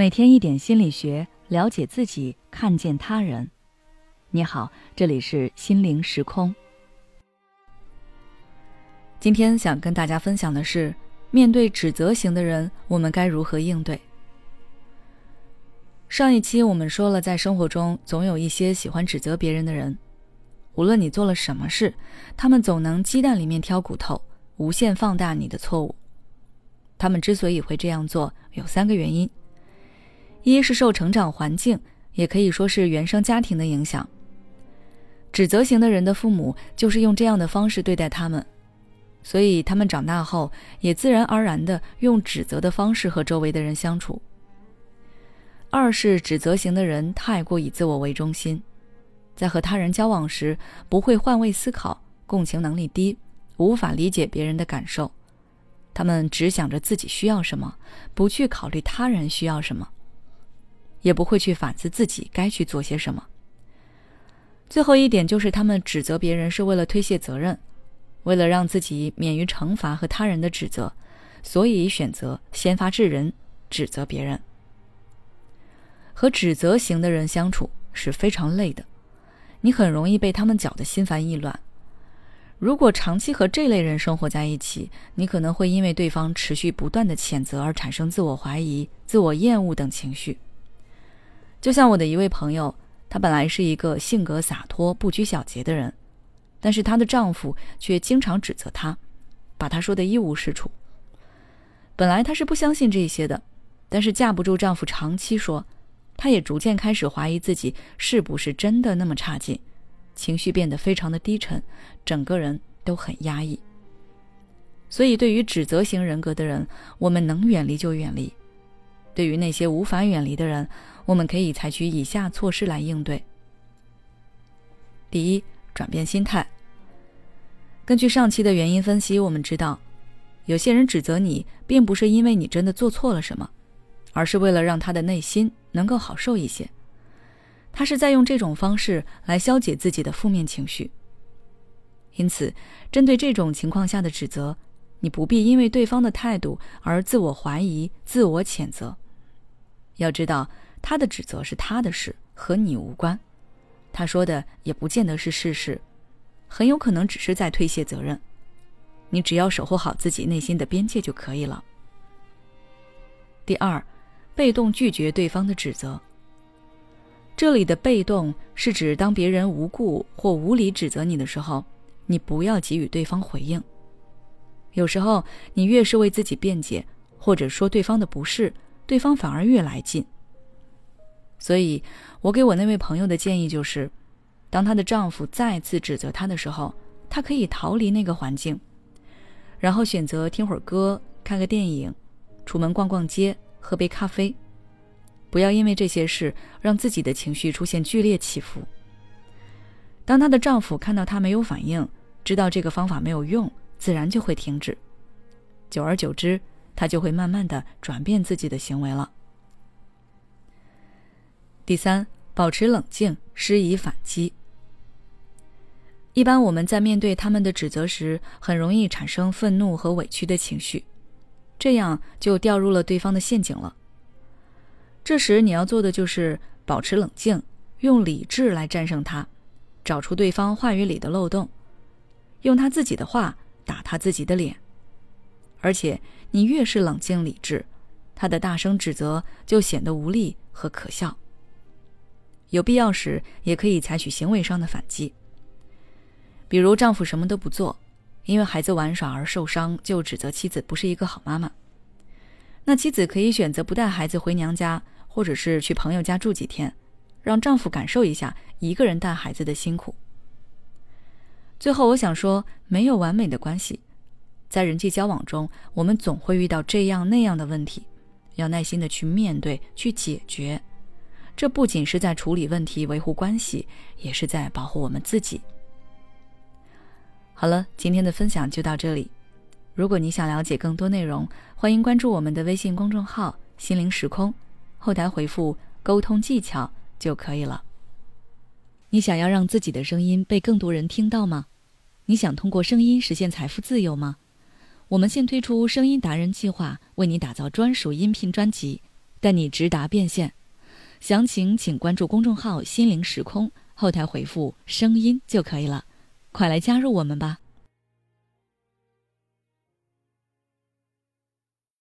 每天一点心理学，了解自己，看见他人。你好，这里是心灵时空。今天想跟大家分享的是，面对指责型的人，我们该如何应对？上一期我们说了，在生活中总有一些喜欢指责别人的人，无论你做了什么事，他们总能鸡蛋里面挑骨头，无限放大你的错误。他们之所以会这样做，有三个原因。一是受成长环境，也可以说是原生家庭的影响。指责型的人的父母就是用这样的方式对待他们，所以他们长大后也自然而然的用指责的方式和周围的人相处。二是指责型的人太过以自我为中心，在和他人交往时不会换位思考，共情能力低，无法理解别人的感受，他们只想着自己需要什么，不去考虑他人需要什么。也不会去反思自己该去做些什么。最后一点就是，他们指责别人是为了推卸责任，为了让自己免于惩罚和他人的指责，所以选择先发制人，指责别人。和指责型的人相处是非常累的，你很容易被他们搅得心烦意乱。如果长期和这类人生活在一起，你可能会因为对方持续不断的谴责而产生自我怀疑、自我厌恶等情绪。就像我的一位朋友，她本来是一个性格洒脱、不拘小节的人，但是她的丈夫却经常指责她，把她说的一无是处。本来她是不相信这些的，但是架不住丈夫长期说，她也逐渐开始怀疑自己是不是真的那么差劲，情绪变得非常的低沉，整个人都很压抑。所以，对于指责型人格的人，我们能远离就远离；对于那些无法远离的人，我们可以采取以下措施来应对。第一，转变心态。根据上期的原因分析，我们知道，有些人指责你，并不是因为你真的做错了什么，而是为了让他的内心能够好受一些。他是在用这种方式来消解自己的负面情绪。因此，针对这种情况下的指责，你不必因为对方的态度而自我怀疑、自我谴责。要知道。他的指责是他的事，和你无关。他说的也不见得是事实，很有可能只是在推卸责任。你只要守护好自己内心的边界就可以了。第二，被动拒绝对方的指责。这里的被动是指当别人无故或无理指责你的时候，你不要给予对方回应。有时候你越是为自己辩解，或者说对方的不是，对方反而越来劲。所以，我给我那位朋友的建议就是，当她的丈夫再次指责她的时候，她可以逃离那个环境，然后选择听会儿歌、看个电影、出门逛逛街、喝杯咖啡，不要因为这些事让自己的情绪出现剧烈起伏。当她的丈夫看到她没有反应，知道这个方法没有用，自然就会停止。久而久之，她就会慢慢的转变自己的行为了。第三，保持冷静，施以反击。一般我们在面对他们的指责时，很容易产生愤怒和委屈的情绪，这样就掉入了对方的陷阱了。这时你要做的就是保持冷静，用理智来战胜他，找出对方话语里的漏洞，用他自己的话打他自己的脸。而且你越是冷静理智，他的大声指责就显得无力和可笑。有必要时，也可以采取行为上的反击。比如，丈夫什么都不做，因为孩子玩耍而受伤，就指责妻子不是一个好妈妈。那妻子可以选择不带孩子回娘家，或者是去朋友家住几天，让丈夫感受一下一个人带孩子的辛苦。最后，我想说，没有完美的关系，在人际交往中，我们总会遇到这样那样的问题，要耐心的去面对，去解决。这不仅是在处理问题、维护关系，也是在保护我们自己。好了，今天的分享就到这里。如果你想了解更多内容，欢迎关注我们的微信公众号“心灵时空”，后台回复“沟通技巧”就可以了。你想要让自己的声音被更多人听到吗？你想通过声音实现财富自由吗？我们现推出“声音达人计划”，为你打造专属音频专辑。带你直达变现。详情请关注公众号“心灵时空”，后台回复“声音”就可以了。快来加入我们吧！